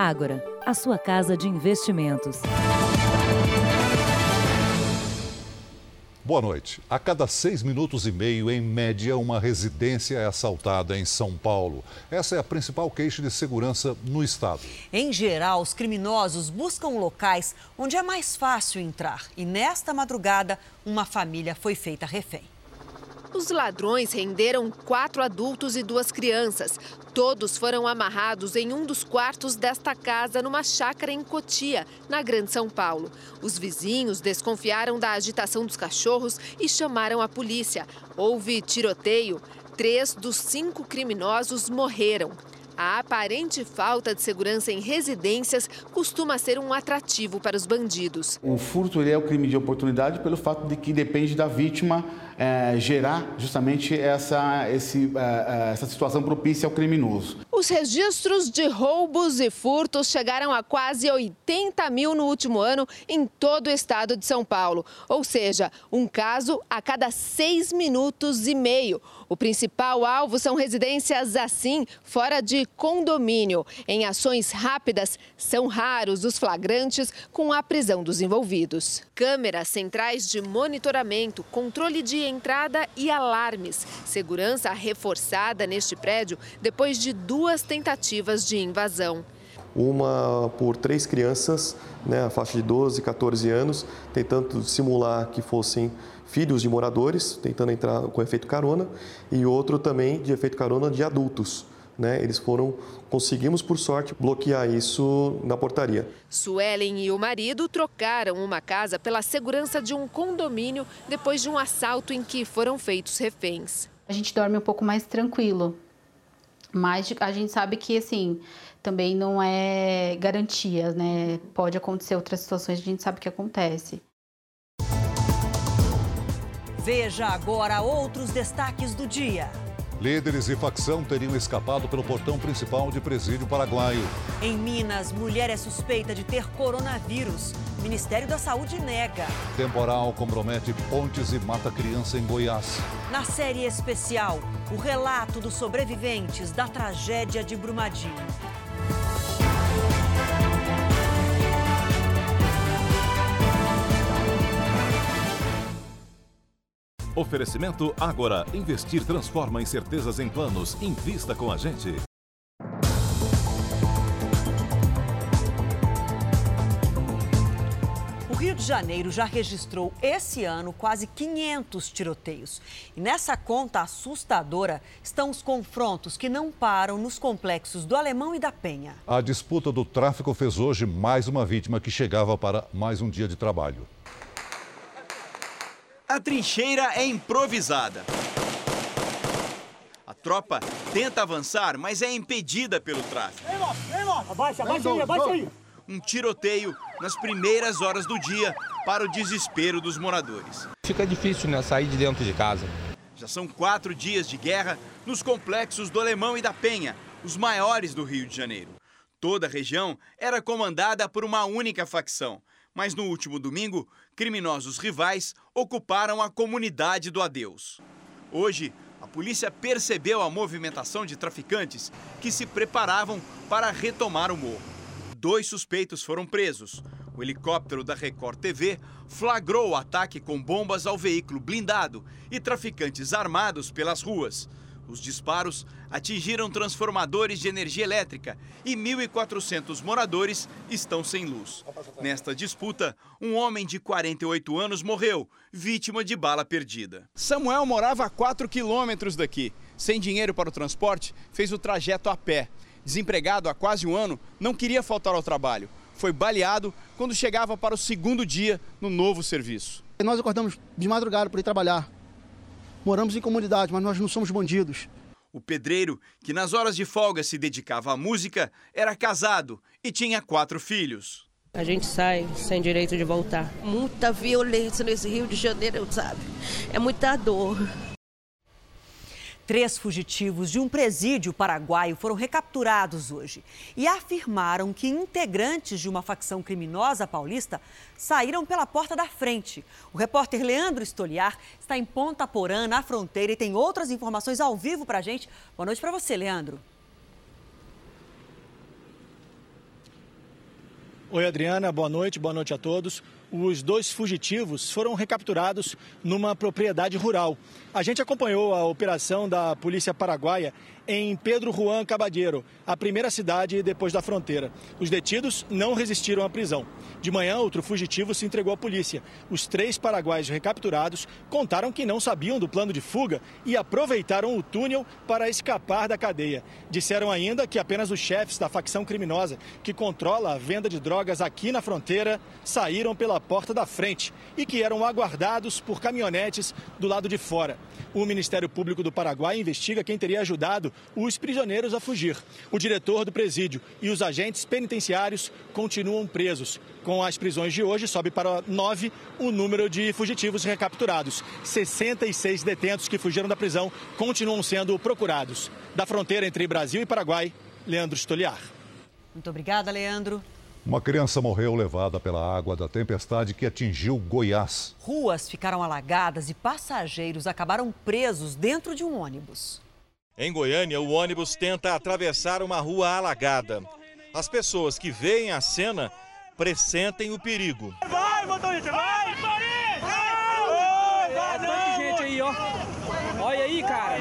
Ágora, a sua casa de investimentos. Boa noite. A cada seis minutos e meio, em média, uma residência é assaltada em São Paulo. Essa é a principal queixa de segurança no estado. Em geral, os criminosos buscam locais onde é mais fácil entrar. E nesta madrugada, uma família foi feita refém. Os ladrões renderam quatro adultos e duas crianças. Todos foram amarrados em um dos quartos desta casa, numa chácara em Cotia, na Grande São Paulo. Os vizinhos desconfiaram da agitação dos cachorros e chamaram a polícia. Houve tiroteio. Três dos cinco criminosos morreram. A aparente falta de segurança em residências costuma ser um atrativo para os bandidos. O furto é o crime de oportunidade pelo fato de que depende da vítima é, gerar justamente essa, esse, é, essa situação propícia ao criminoso. Os registros de roubos e furtos chegaram a quase 80 mil no último ano em todo o estado de São Paulo. Ou seja, um caso a cada seis minutos e meio. O principal alvo são residências assim, fora de condomínio. Em ações rápidas, são raros os flagrantes com a prisão dos envolvidos. Câmeras centrais de monitoramento, controle de entrada e alarmes. Segurança reforçada neste prédio depois de duas tentativas de invasão. Uma por três crianças, né, a faixa de 12 e 14 anos, tentando simular que fossem filhos de moradores, tentando entrar com efeito carona, e outro também de efeito carona de adultos. Né, eles foram, conseguimos por sorte bloquear isso na portaria. Suelen e o marido trocaram uma casa pela segurança de um condomínio depois de um assalto em que foram feitos reféns. A gente dorme um pouco mais tranquilo, mas a gente sabe que assim também não é garantia, né? Pode acontecer outras situações, a gente sabe que acontece. Veja agora outros destaques do dia. Líderes e facção teriam escapado pelo portão principal de presídio paraguaio. Em Minas, mulher é suspeita de ter coronavírus. Ministério da Saúde nega. Temporal compromete pontes e mata criança em Goiás. Na série especial, o relato dos sobreviventes da tragédia de Brumadinho. Oferecimento Agora. Investir transforma incertezas em planos. Invista com a gente. O Rio de Janeiro já registrou esse ano quase 500 tiroteios. E nessa conta assustadora estão os confrontos que não param nos complexos do Alemão e da Penha. A disputa do tráfico fez hoje mais uma vítima que chegava para mais um dia de trabalho. A trincheira é improvisada. A tropa tenta avançar, mas é impedida pelo tráfego. Abaixa, abaixa aí, abaixa aí. Um tiroteio nas primeiras horas do dia para o desespero dos moradores. Fica difícil, né, sair de dentro de casa. Já são quatro dias de guerra nos complexos do Alemão e da Penha, os maiores do Rio de Janeiro. Toda a região era comandada por uma única facção, mas no último domingo, criminosos rivais ocuparam a comunidade do Adeus. Hoje, a polícia percebeu a movimentação de traficantes que se preparavam para retomar o morro. Dois suspeitos foram presos. O helicóptero da Record TV flagrou o ataque com bombas ao veículo blindado e traficantes armados pelas ruas. Os disparos atingiram transformadores de energia elétrica e 1.400 moradores estão sem luz. Nesta disputa, um homem de 48 anos morreu, vítima de bala perdida. Samuel morava a 4 quilômetros daqui. Sem dinheiro para o transporte, fez o trajeto a pé. Desempregado há quase um ano, não queria faltar ao trabalho. Foi baleado quando chegava para o segundo dia no novo serviço. Nós acordamos de madrugada para ir trabalhar. Moramos em comunidade, mas nós não somos bandidos. O pedreiro, que nas horas de folga se dedicava à música, era casado e tinha quatro filhos. A gente sai sem direito de voltar. Muita violência nesse Rio de Janeiro, sabe? É muita dor. Três fugitivos de um presídio paraguaio foram recapturados hoje e afirmaram que integrantes de uma facção criminosa paulista saíram pela porta da frente. O repórter Leandro Estoliar está em Ponta Porã, na fronteira, e tem outras informações ao vivo para a gente. Boa noite para você, Leandro. Oi, Adriana, boa noite, boa noite a todos. Os dois fugitivos foram recapturados numa propriedade rural. A gente acompanhou a operação da Polícia Paraguaia em Pedro Juan Cabadeiro, a primeira cidade depois da fronteira. Os detidos não resistiram à prisão. De manhã, outro fugitivo se entregou à polícia. Os três paraguaios recapturados contaram que não sabiam do plano de fuga e aproveitaram o túnel para escapar da cadeia. Disseram ainda que apenas os chefes da facção criminosa que controla a venda de drogas aqui na fronteira saíram pela porta da frente e que eram aguardados por caminhonetes do lado de fora. O Ministério Público do Paraguai investiga quem teria ajudado os prisioneiros a fugir. O diretor do presídio e os agentes penitenciários continuam presos. Com as prisões de hoje, sobe para nove o número de fugitivos recapturados. 66 detentos que fugiram da prisão continuam sendo procurados. Da fronteira entre Brasil e Paraguai, Leandro Stoliar. Muito obrigada, Leandro. Uma criança morreu levada pela água da tempestade que atingiu Goiás. Ruas ficaram alagadas e passageiros acabaram presos dentro de um ônibus. Em Goiânia, o ônibus tenta atravessar uma rua alagada. As pessoas que veem a cena pressentem o perigo. Vai, motorista, vai! Vai, vai, vai! gente aí, ó. Olha aí, cara.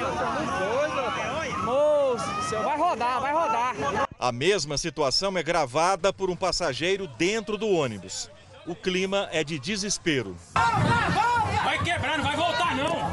Moço, vai rodar, vai rodar. A mesma situação é gravada por um passageiro dentro do ônibus. O clima é de desespero. Vai quebrar, não vai voltar não.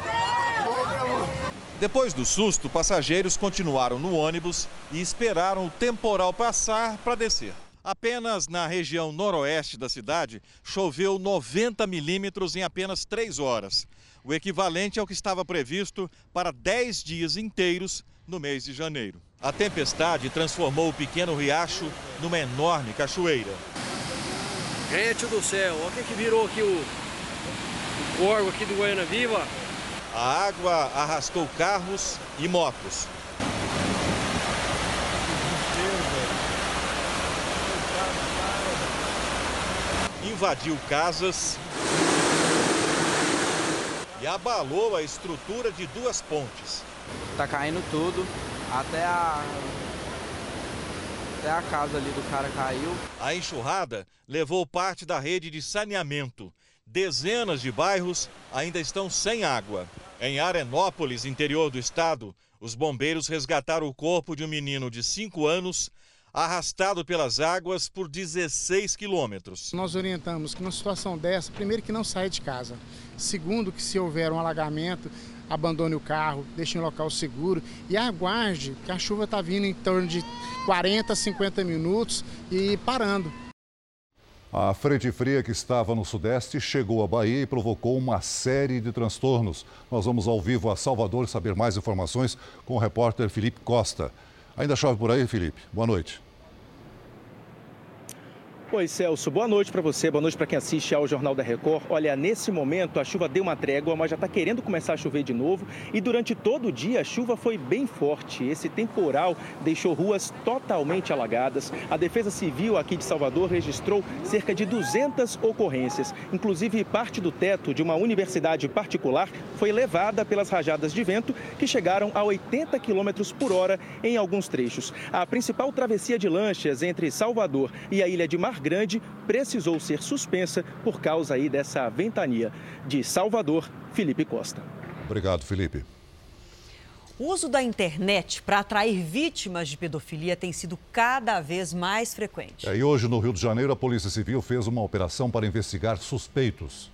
Depois do susto, passageiros continuaram no ônibus e esperaram o temporal passar para descer. Apenas na região noroeste da cidade choveu 90 milímetros em apenas três horas, o equivalente ao que estava previsto para 10 dias inteiros no mês de janeiro. A tempestade transformou o pequeno riacho numa enorme cachoeira. Gente do céu, olha o que, virou aqui o, o corvo aqui do Goiânia Viva. A água arrastou carros e motos. Invadiu casas e abalou a estrutura de duas pontes. Tá caindo tudo, até a até a casa ali do cara caiu. A enxurrada levou parte da rede de saneamento. Dezenas de bairros ainda estão sem água. Em Arenópolis, interior do estado, os bombeiros resgataram o corpo de um menino de 5 anos arrastado pelas águas por 16 quilômetros. Nós orientamos que numa situação dessa, primeiro que não saia de casa, segundo que se houver um alagamento, abandone o carro, deixe em local seguro e aguarde que a chuva está vindo em torno de 40, 50 minutos e parando. A frente fria que estava no sudeste chegou à Bahia e provocou uma série de transtornos. Nós vamos ao vivo a Salvador saber mais informações com o repórter Felipe Costa. Ainda chove por aí, Felipe? Boa noite. Oi, Celso. Boa noite para você, boa noite para quem assiste ao Jornal da Record. Olha, nesse momento a chuva deu uma trégua, mas já está querendo começar a chover de novo. E durante todo o dia a chuva foi bem forte. Esse temporal deixou ruas totalmente alagadas. A Defesa Civil aqui de Salvador registrou cerca de 200 ocorrências. Inclusive, parte do teto de uma universidade particular foi levada pelas rajadas de vento que chegaram a 80 km por hora em alguns trechos. A principal travessia de lanchas entre Salvador e a ilha de Mar Grande precisou ser suspensa por causa aí dessa ventania. De Salvador, Felipe Costa. Obrigado, Felipe. O uso da internet para atrair vítimas de pedofilia tem sido cada vez mais frequente. É, e hoje, no Rio de Janeiro, a Polícia Civil fez uma operação para investigar suspeitos.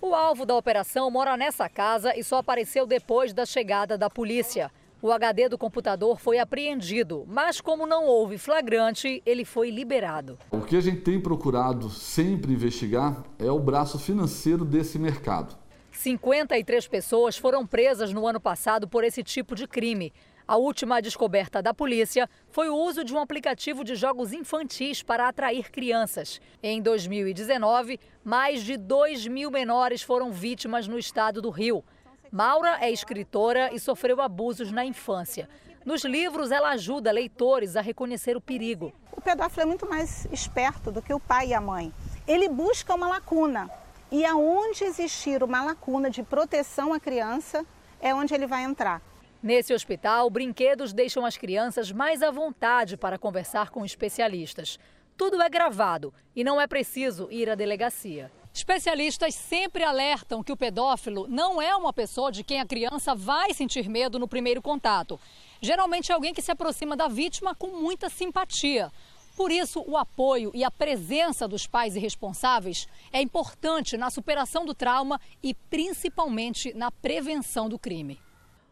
O alvo da operação mora nessa casa e só apareceu depois da chegada da polícia. O HD do computador foi apreendido, mas como não houve flagrante, ele foi liberado. O que a gente tem procurado sempre investigar é o braço financeiro desse mercado. 53 pessoas foram presas no ano passado por esse tipo de crime. A última descoberta da polícia foi o uso de um aplicativo de jogos infantis para atrair crianças. Em 2019, mais de 2 mil menores foram vítimas no estado do Rio. Maura é escritora e sofreu abusos na infância. Nos livros, ela ajuda leitores a reconhecer o perigo. O pedófilo é muito mais esperto do que o pai e a mãe. Ele busca uma lacuna. E aonde existir uma lacuna de proteção à criança, é onde ele vai entrar. Nesse hospital, brinquedos deixam as crianças mais à vontade para conversar com especialistas. Tudo é gravado e não é preciso ir à delegacia. Especialistas sempre alertam que o pedófilo não é uma pessoa de quem a criança vai sentir medo no primeiro contato. Geralmente é alguém que se aproxima da vítima com muita simpatia. Por isso, o apoio e a presença dos pais e responsáveis é importante na superação do trauma e principalmente na prevenção do crime.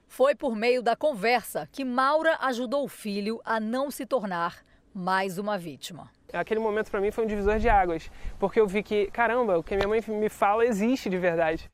Foi por meio da conversa que Maura ajudou o filho a não se tornar mais uma vítima. Aquele momento para mim foi um divisor de águas, porque eu vi que, caramba, o que minha mãe me fala existe de verdade.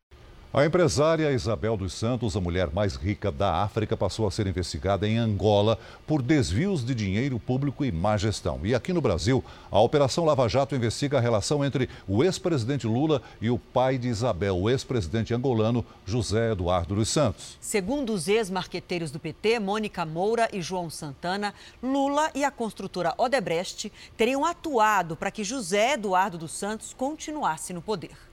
A empresária Isabel dos Santos, a mulher mais rica da África, passou a ser investigada em Angola por desvios de dinheiro público e má gestão. E aqui no Brasil, a Operação Lava Jato investiga a relação entre o ex-presidente Lula e o pai de Isabel, o ex-presidente angolano José Eduardo dos Santos. Segundo os ex-marqueteiros do PT, Mônica Moura e João Santana, Lula e a construtora Odebrecht teriam atuado para que José Eduardo dos Santos continuasse no poder.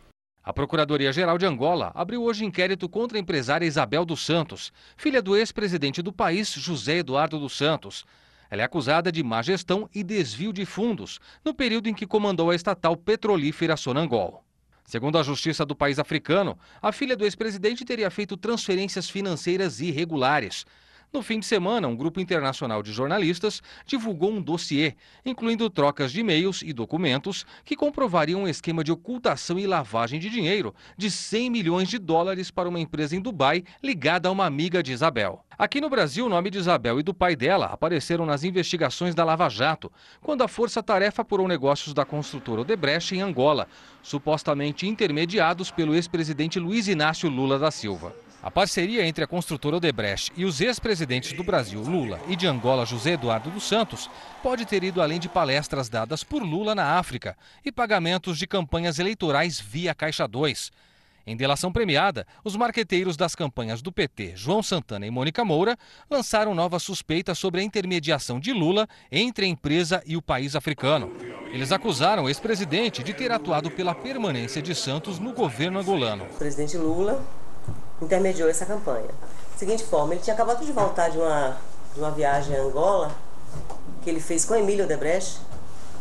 A Procuradoria-Geral de Angola abriu hoje inquérito contra a empresária Isabel dos Santos, filha do ex-presidente do país, José Eduardo dos Santos. Ela é acusada de má gestão e desvio de fundos no período em que comandou a estatal petrolífera Sonangol. Segundo a Justiça do país africano, a filha do ex-presidente teria feito transferências financeiras irregulares. No fim de semana, um grupo internacional de jornalistas divulgou um dossiê, incluindo trocas de e-mails e documentos que comprovariam um esquema de ocultação e lavagem de dinheiro de 100 milhões de dólares para uma empresa em Dubai ligada a uma amiga de Isabel. Aqui no Brasil, o nome de Isabel e do pai dela apareceram nas investigações da Lava Jato, quando a Força Tarefa apurou negócios da construtora Odebrecht em Angola, supostamente intermediados pelo ex-presidente Luiz Inácio Lula da Silva. A parceria entre a construtora Odebrecht e os ex-presidentes do Brasil, Lula, e de Angola, José Eduardo dos Santos, pode ter ido além de palestras dadas por Lula na África e pagamentos de campanhas eleitorais via Caixa 2. Em delação premiada, os marqueteiros das campanhas do PT, João Santana e Mônica Moura, lançaram novas suspeitas sobre a intermediação de Lula entre a empresa e o país africano. Eles acusaram o ex-presidente de ter atuado pela permanência de Santos no governo angolano. O presidente Lula intermediou essa campanha. Seguinte forma, ele tinha acabado de voltar de uma, de uma viagem a Angola, que ele fez com Emílio Odebrecht,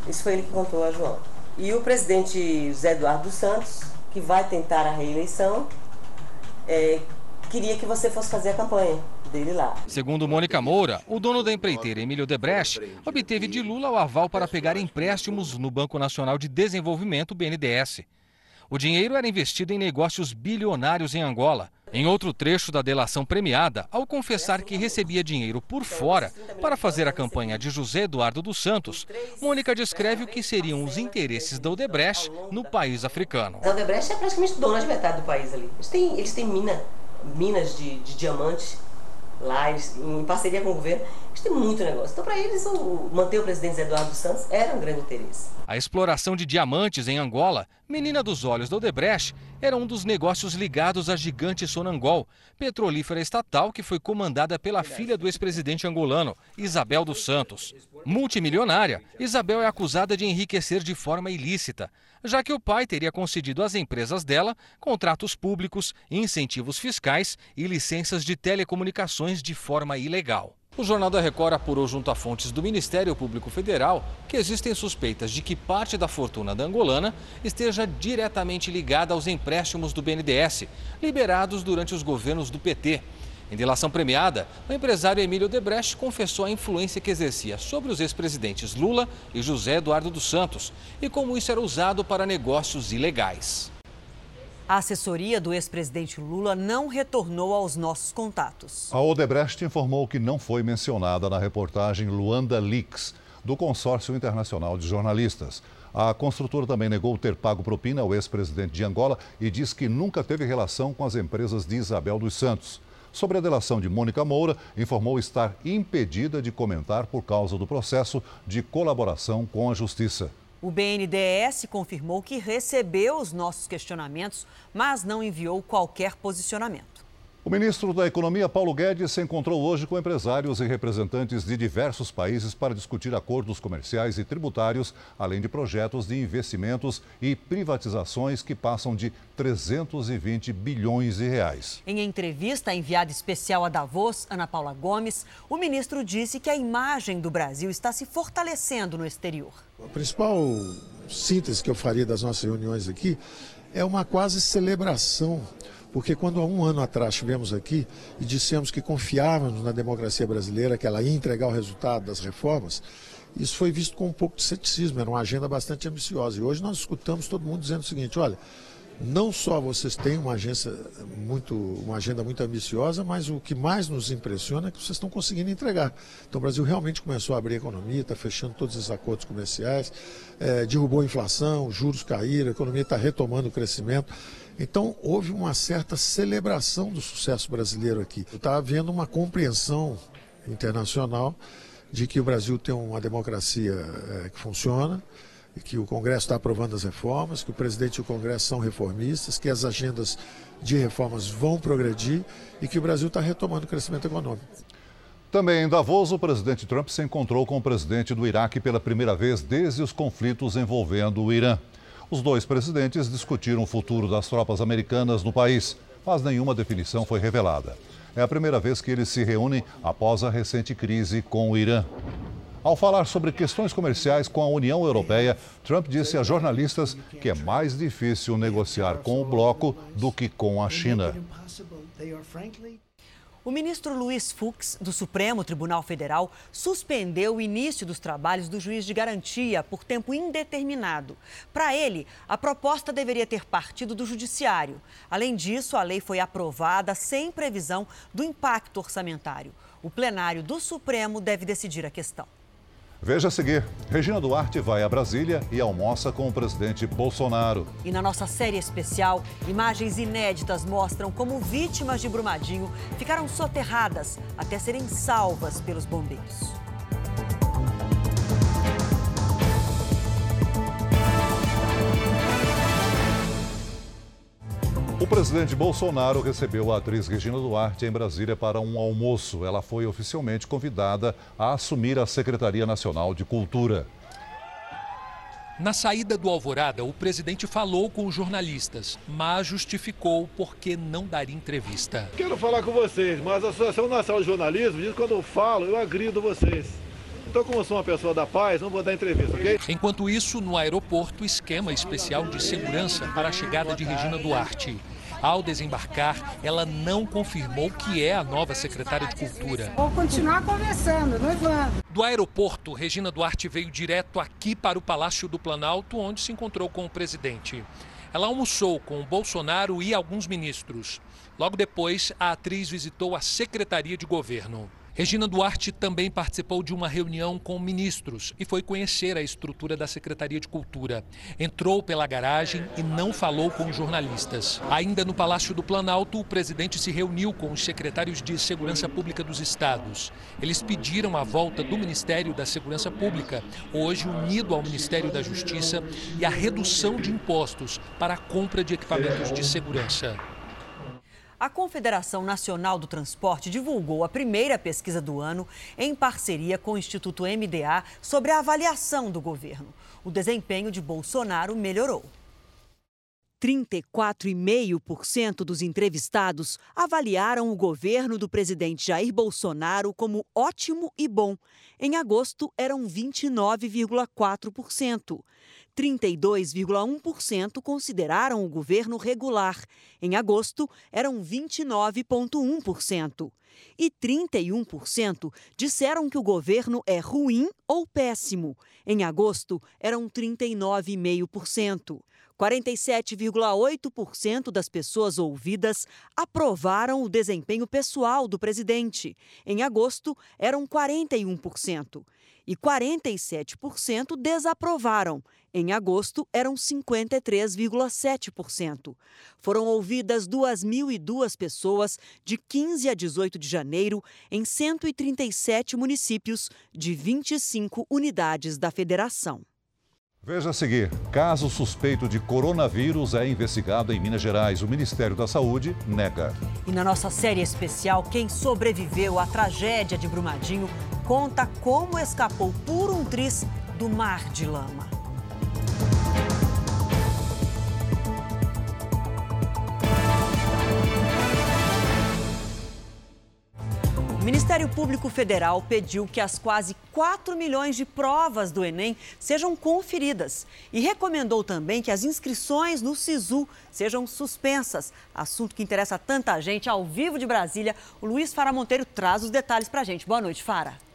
isso foi ele que contou a João. E o presidente José Eduardo dos Santos, que vai tentar a reeleição, é, queria que você fosse fazer a campanha dele lá. Segundo Mônica Moura, o dono da empreiteira Emílio Debrecht obteve de Lula o aval para pegar empréstimos no Banco Nacional de Desenvolvimento, BNDES. O dinheiro era investido em negócios bilionários em Angola. Em outro trecho da delação premiada, ao confessar que recebia dinheiro por fora para fazer a campanha de José Eduardo dos Santos, Mônica descreve o que seriam os interesses da Odebrecht no país africano. A Odebrecht é praticamente dona de metade do país ali. Eles têm, eles têm mina, minas de, de diamante lá, em parceria com o governo, eles têm muito negócio. Então, para eles, o, manter o presidente Eduardo Santos era um grande interesse. A exploração de diamantes em Angola, menina dos olhos da Odebrecht, era um dos negócios ligados à gigante Sonangol, petrolífera estatal que foi comandada pela filha do ex-presidente angolano, Isabel dos Santos. Multimilionária, Isabel é acusada de enriquecer de forma ilícita, já que o pai teria concedido às empresas dela contratos públicos, incentivos fiscais e licenças de telecomunicações de forma ilegal. O Jornal da Record apurou junto a fontes do Ministério Público Federal que existem suspeitas de que parte da fortuna da angolana esteja diretamente ligada aos empréstimos do BNDES, liberados durante os governos do PT. Em delação premiada, o empresário Emílio Debrecht confessou a influência que exercia sobre os ex-presidentes Lula e José Eduardo dos Santos e como isso era usado para negócios ilegais. A assessoria do ex-presidente Lula não retornou aos nossos contatos. A Odebrecht informou que não foi mencionada na reportagem Luanda Leaks, do Consórcio Internacional de Jornalistas. A construtora também negou ter pago propina ao ex-presidente de Angola e diz que nunca teve relação com as empresas de Isabel dos Santos. Sobre a delação de Mônica Moura, informou estar impedida de comentar por causa do processo de colaboração com a Justiça. O BNDES confirmou que recebeu os nossos questionamentos, mas não enviou qualquer posicionamento. O ministro da Economia, Paulo Guedes, se encontrou hoje com empresários e representantes de diversos países para discutir acordos comerciais e tributários, além de projetos de investimentos e privatizações que passam de 320 bilhões de reais. Em entrevista à enviada especial a Davos, Ana Paula Gomes, o ministro disse que a imagem do Brasil está se fortalecendo no exterior. A principal síntese que eu faria das nossas reuniões aqui é uma quase celebração porque quando há um ano atrás estivemos aqui e dissemos que confiávamos na democracia brasileira, que ela ia entregar o resultado das reformas, isso foi visto com um pouco de ceticismo, era uma agenda bastante ambiciosa. E hoje nós escutamos todo mundo dizendo o seguinte: olha, não só vocês têm uma, agência muito, uma agenda muito ambiciosa, mas o que mais nos impressiona é que vocês estão conseguindo entregar. Então o Brasil realmente começou a abrir a economia, está fechando todos esses acordos comerciais, é, derrubou a inflação, juros caíram, a economia está retomando o crescimento. Então, houve uma certa celebração do sucesso brasileiro aqui. Está havendo uma compreensão internacional de que o Brasil tem uma democracia é, que funciona, que o Congresso está aprovando as reformas, que o presidente e o Congresso são reformistas, que as agendas de reformas vão progredir e que o Brasil está retomando o crescimento econômico. Também em Davos, o presidente Trump se encontrou com o presidente do Iraque pela primeira vez desde os conflitos envolvendo o Irã. Os dois presidentes discutiram o futuro das tropas americanas no país, mas nenhuma definição foi revelada. É a primeira vez que eles se reúnem após a recente crise com o Irã. Ao falar sobre questões comerciais com a União Europeia, Trump disse a jornalistas que é mais difícil negociar com o bloco do que com a China. O ministro Luiz Fux, do Supremo Tribunal Federal, suspendeu o início dos trabalhos do juiz de garantia por tempo indeterminado. Para ele, a proposta deveria ter partido do Judiciário. Além disso, a lei foi aprovada sem previsão do impacto orçamentário. O plenário do Supremo deve decidir a questão. Veja a seguir: Regina Duarte vai a Brasília e almoça com o presidente Bolsonaro. E na nossa série especial, imagens inéditas mostram como vítimas de Brumadinho ficaram soterradas até serem salvas pelos bombeiros. Presidente Bolsonaro recebeu a atriz Regina Duarte em Brasília para um almoço. Ela foi oficialmente convidada a assumir a Secretaria Nacional de Cultura. Na saída do Alvorada, o presidente falou com os jornalistas, mas justificou por que não daria entrevista. Quero falar com vocês, mas a Associação Nacional de Jornalismo diz que quando eu falo, eu agrido vocês. Então, como eu sou uma pessoa da paz, não vou dar entrevista, ok? Enquanto isso, no aeroporto, esquema especial de segurança para a chegada de Regina Duarte. Ao desembarcar, ela não confirmou que é a nova secretária de Cultura. Vou continuar conversando, noivando. Do aeroporto, Regina Duarte veio direto aqui para o Palácio do Planalto, onde se encontrou com o presidente. Ela almoçou com o Bolsonaro e alguns ministros. Logo depois, a atriz visitou a Secretaria de Governo. Regina Duarte também participou de uma reunião com ministros e foi conhecer a estrutura da Secretaria de Cultura. Entrou pela garagem e não falou com jornalistas. Ainda no Palácio do Planalto, o presidente se reuniu com os secretários de Segurança Pública dos estados. Eles pediram a volta do Ministério da Segurança Pública, hoje unido ao Ministério da Justiça, e a redução de impostos para a compra de equipamentos de segurança. A Confederação Nacional do Transporte divulgou a primeira pesquisa do ano em parceria com o Instituto MDA sobre a avaliação do governo. O desempenho de Bolsonaro melhorou. 34,5% dos entrevistados avaliaram o governo do presidente Jair Bolsonaro como ótimo e bom. Em agosto, eram 29,4%. 32,1% consideraram o governo regular. Em agosto, eram 29,1%. E 31% disseram que o governo é ruim ou péssimo. Em agosto, eram 39,5%. 47,8% das pessoas ouvidas aprovaram o desempenho pessoal do presidente. Em agosto, eram 41%. E 47% desaprovaram. Em agosto, eram 53,7%. Foram ouvidas 2.002 pessoas de 15 a 18 de janeiro em 137 municípios de 25 unidades da federação. Veja a seguir: caso suspeito de coronavírus é investigado em Minas Gerais. O Ministério da Saúde nega. E na nossa série especial, quem sobreviveu à tragédia de Brumadinho conta como escapou por um triz do mar de lama. O Ministério Público Federal pediu que as quase 4 milhões de provas do Enem sejam conferidas e recomendou também que as inscrições no SISU sejam suspensas. Assunto que interessa tanta gente. Ao vivo de Brasília, o Luiz Fara Monteiro traz os detalhes para a gente. Boa noite, Fara.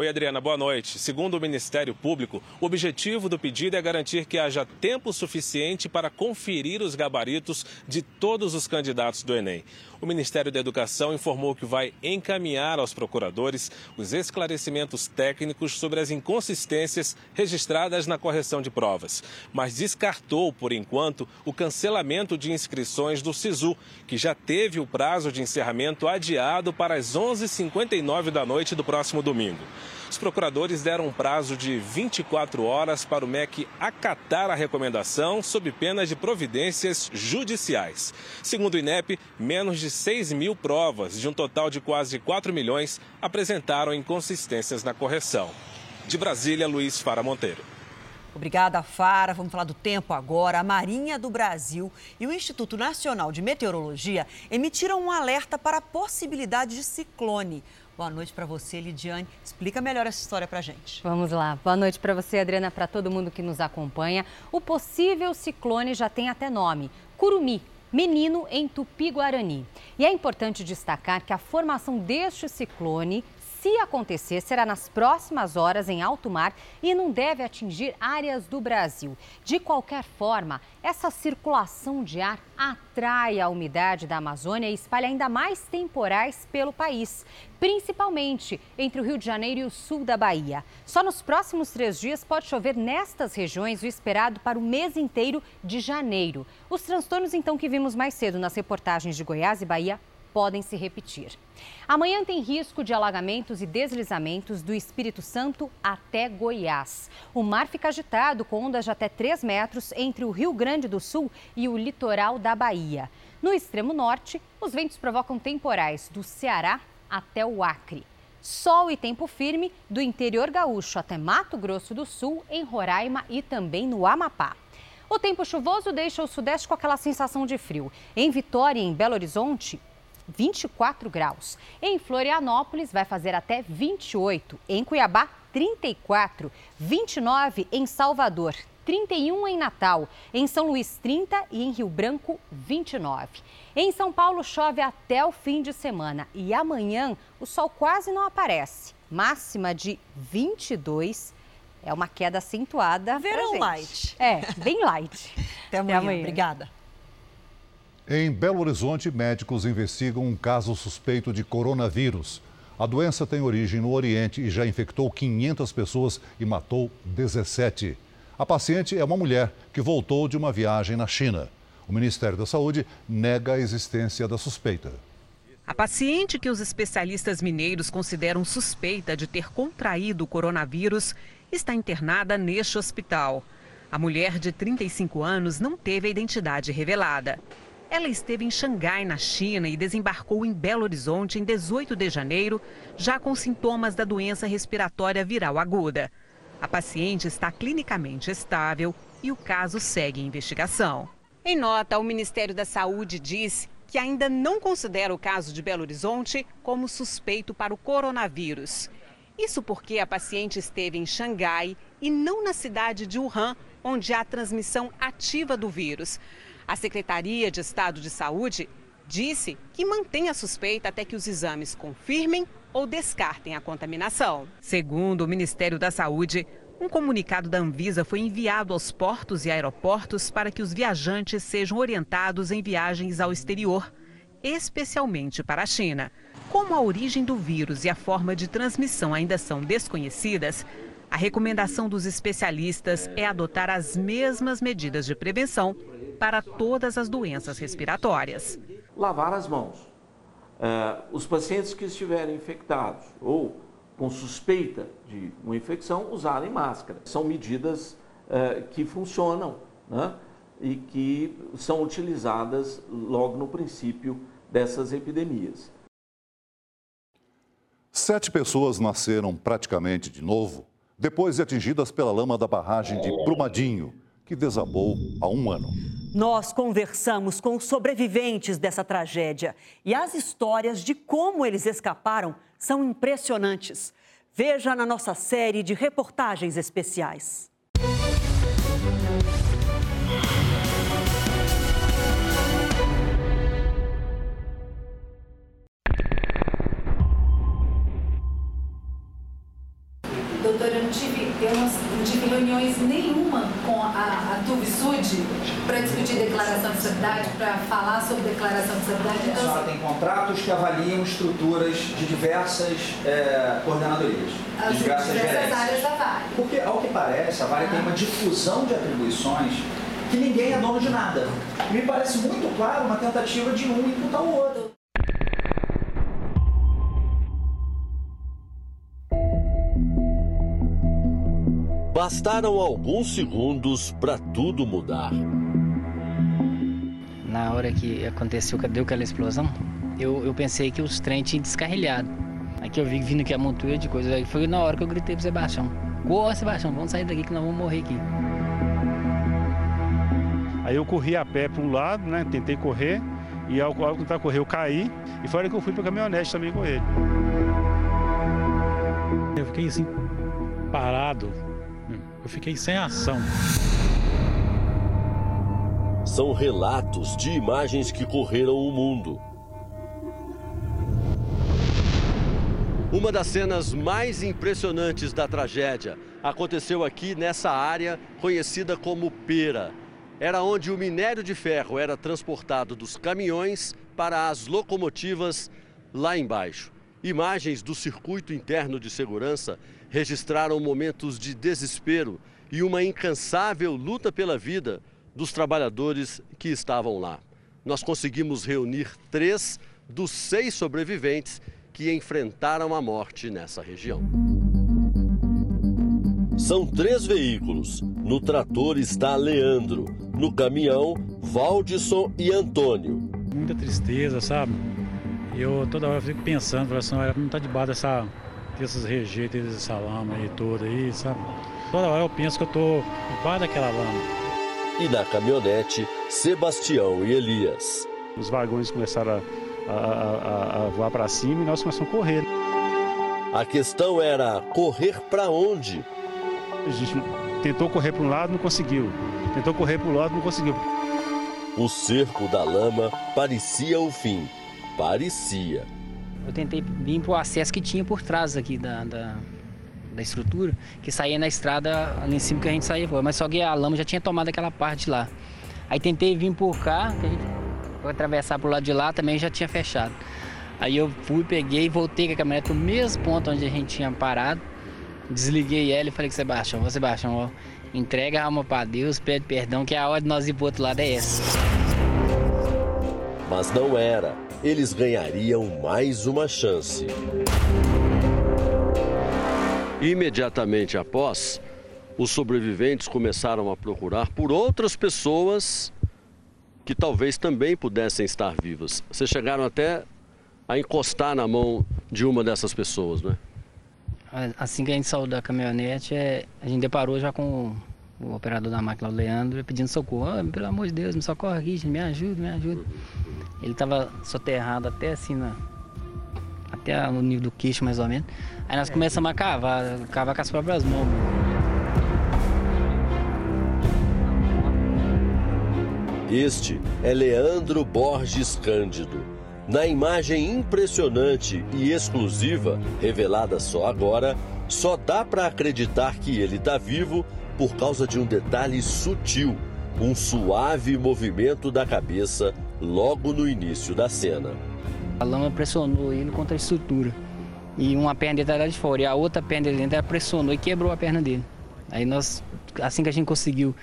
Oi, Adriana, boa noite. Segundo o Ministério Público, o objetivo do pedido é garantir que haja tempo suficiente para conferir os gabaritos de todos os candidatos do Enem. O Ministério da Educação informou que vai encaminhar aos procuradores os esclarecimentos técnicos sobre as inconsistências registradas na correção de provas, mas descartou, por enquanto, o cancelamento de inscrições do SISU, que já teve o prazo de encerramento adiado para as 11h59 da noite do próximo domingo. Os procuradores deram um prazo de 24 horas para o MEC acatar a recomendação sob pena de providências judiciais. Segundo o INEP, menos de 6 mil provas, de um total de quase 4 milhões, apresentaram inconsistências na correção. De Brasília, Luiz Fara Monteiro. Obrigada, Fara. Vamos falar do tempo agora. A Marinha do Brasil e o Instituto Nacional de Meteorologia emitiram um alerta para a possibilidade de ciclone. Boa noite para você, Lidiane. Explica melhor essa história para gente. Vamos lá. Boa noite para você, Adriana, para todo mundo que nos acompanha. O possível ciclone já tem até nome: Curumi. Menino em Tupi-Guarani. E é importante destacar que a formação deste ciclone se acontecer, será nas próximas horas em alto mar e não deve atingir áreas do Brasil. De qualquer forma, essa circulação de ar atrai a umidade da Amazônia e espalha ainda mais temporais pelo país, principalmente entre o Rio de Janeiro e o sul da Bahia. Só nos próximos três dias pode chover nestas regiões o esperado para o mês inteiro de janeiro. Os transtornos, então, que vimos mais cedo nas reportagens de Goiás e Bahia podem se repetir. Amanhã tem risco de alagamentos e deslizamentos do Espírito Santo até Goiás. O mar fica agitado com ondas de até 3 metros entre o Rio Grande do Sul e o litoral da Bahia. No extremo norte, os ventos provocam temporais do Ceará até o Acre. Sol e tempo firme do interior gaúcho até Mato Grosso do Sul, em Roraima e também no Amapá. O tempo chuvoso deixa o sudeste com aquela sensação de frio. Em Vitória e em Belo Horizonte, 24 graus. Em Florianópolis, vai fazer até 28. Em Cuiabá, 34. 29 em Salvador. 31 em Natal, em São Luís 30 e em Rio Branco 29. Em São Paulo chove até o fim de semana e amanhã o sol quase não aparece. Máxima de 22. É uma queda acentuada. Verão light. É, bem light. Até amanhã. Até amanhã. Obrigada. Em Belo Horizonte, médicos investigam um caso suspeito de coronavírus. A doença tem origem no Oriente e já infectou 500 pessoas e matou 17. A paciente é uma mulher que voltou de uma viagem na China. O Ministério da Saúde nega a existência da suspeita. A paciente que os especialistas mineiros consideram suspeita de ter contraído o coronavírus está internada neste hospital. A mulher de 35 anos não teve a identidade revelada. Ela esteve em Xangai, na China, e desembarcou em Belo Horizonte em 18 de janeiro, já com sintomas da doença respiratória viral aguda. A paciente está clinicamente estável e o caso segue em investigação. Em nota, o Ministério da Saúde disse que ainda não considera o caso de Belo Horizonte como suspeito para o coronavírus. Isso porque a paciente esteve em Xangai e não na cidade de Wuhan, onde há transmissão ativa do vírus. A Secretaria de Estado de Saúde disse que mantém a suspeita até que os exames confirmem ou descartem a contaminação. Segundo o Ministério da Saúde, um comunicado da Anvisa foi enviado aos portos e aeroportos para que os viajantes sejam orientados em viagens ao exterior, especialmente para a China. Como a origem do vírus e a forma de transmissão ainda são desconhecidas, a recomendação dos especialistas é adotar as mesmas medidas de prevenção para todas as doenças respiratórias. Lavar as mãos. Uh, os pacientes que estiverem infectados ou com suspeita de uma infecção usarem máscara. São medidas eh, que funcionam né? e que são utilizadas logo no princípio dessas epidemias. Sete pessoas nasceram praticamente de novo depois de atingidas pela lama da barragem de Brumadinho, que desabou há um ano. Nós conversamos com sobreviventes dessa tragédia e as histórias de como eles escaparam são impressionantes. Veja na nossa série de reportagens especiais. Doutora, reuniões nenhuma com a, a Tuvisud para discutir declaração de sanidade, para falar sobre declaração de sanidade. Então, a senhora tem contratos que avaliam estruturas de diversas é, coordenadorias, de diversas, diversas áreas da Vale. Porque, ao que parece, a Vale ah. tem uma difusão de atribuições que ninguém é dono de nada. Me parece muito claro uma tentativa de um imputar o outro. Bastaram alguns segundos para tudo mudar. Na hora que aconteceu, que deu aquela explosão, eu, eu pensei que os trens tinham descarrilhado. Aí que eu vi vindo aqui a montanha de coisas. Aí foi na hora que eu gritei pro Sebastião: Corre, Sebastião, vamos sair daqui que nós vamos morrer aqui. Aí eu corri a pé para um lado, né? Tentei correr. E ao, ao tentar correr, eu caí. E foi hora que eu fui para caminhonete também com ele. Eu fiquei assim, parado, eu fiquei sem ação. São relatos de imagens que correram o mundo. Uma das cenas mais impressionantes da tragédia aconteceu aqui nessa área conhecida como Pera. Era onde o minério de ferro era transportado dos caminhões para as locomotivas lá embaixo. Imagens do circuito interno de segurança registraram momentos de desespero e uma incansável luta pela vida dos trabalhadores que estavam lá. Nós conseguimos reunir três dos seis sobreviventes que enfrentaram a morte nessa região. São três veículos. No trator está Leandro, no caminhão, Valdisson e Antônio. Muita tristeza, sabe? Eu toda hora fico pensando, assim, não está debaixo dessa desses rejeitos, dessa lama aí toda aí, sabe? Toda hora eu penso que eu tô debaixo daquela lama. E na caminhonete, Sebastião e Elias. Os vagões começaram a, a, a, a voar para cima e nós começamos a correr. A questão era correr para onde? A gente tentou correr para um lado, não conseguiu. Tentou correr para o lado, não conseguiu. O cerco da lama parecia o fim. Parecia. Eu tentei vir para o acesso que tinha por trás aqui da, da, da, estrutura, que saía na estrada ali em cima que a gente saía, mas só que a lama já tinha tomado aquela parte lá. Aí tentei vir por cá, que a gente foi atravessar para o lado de lá, também já tinha fechado. Aí eu fui, peguei voltei com a caminhonete no mesmo ponto onde a gente tinha parado. Desliguei ela e falei com Sebastião, ô Sebastião, ó, entrega a alma para Deus, pede perdão, que a hora de nós ir pro outro lado é essa. Mas não era eles ganhariam mais uma chance. Imediatamente após, os sobreviventes começaram a procurar por outras pessoas que talvez também pudessem estar vivas. Vocês chegaram até a encostar na mão de uma dessas pessoas, não é? Assim que a gente saiu da caminhonete, é, a gente deparou já com o operador da máquina, o Leandro, pedindo socorro. Oh, pelo amor de Deus, me socorre aqui, me ajuda, me ajuda. Ele estava soterrado até assim, na, até no nível do queixo mais ou menos. Aí nós é. começamos a cavar, cavar com as próprias mãos. Este é Leandro Borges Cândido. Na imagem impressionante e exclusiva, revelada só agora, só dá para acreditar que ele está vivo por causa de um detalhe sutil, um suave movimento da cabeça logo no início da cena. A lama pressionou ele contra a estrutura. E uma perna dele estava de fora, e a outra perna dele dentro pressionou e quebrou a perna dele. Aí nós, assim que a gente conseguiu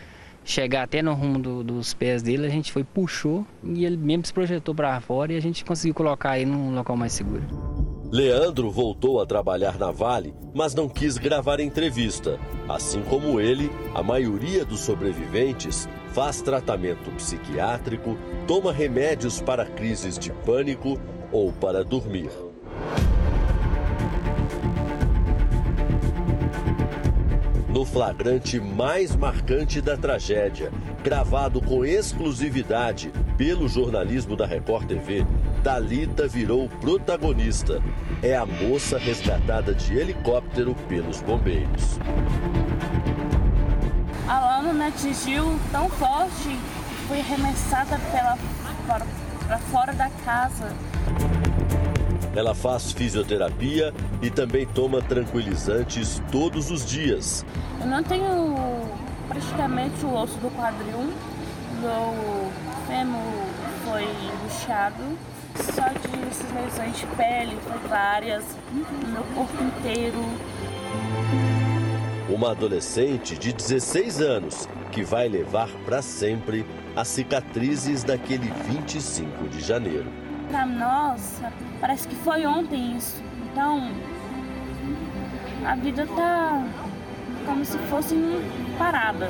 chegar até no rumo do, dos pés dele, a gente foi, puxou e ele mesmo se projetou para fora e a gente conseguiu colocar ele num local mais seguro. Leandro voltou a trabalhar na Vale, mas não quis gravar entrevista. Assim como ele, a maioria dos sobreviventes faz tratamento psiquiátrico, toma remédios para crises de pânico ou para dormir. No flagrante mais marcante da tragédia, gravado com exclusividade pelo jornalismo da Record TV, Dalita virou protagonista. É a moça resgatada de helicóptero pelos bombeiros. Lama me atingiu tão forte, fui arremessada pela para fora da casa. Ela faz fisioterapia e também toma tranquilizantes todos os dias. Eu não tenho praticamente o osso do quadril, meu fêmur foi luxado, só de essas lesões de pele, foi várias, no meu corpo inteiro. Uma adolescente de 16 anos que vai levar para sempre as cicatrizes daquele 25 de janeiro. Para nós, parece que foi ontem isso. Então, a vida tá como se fosse parada.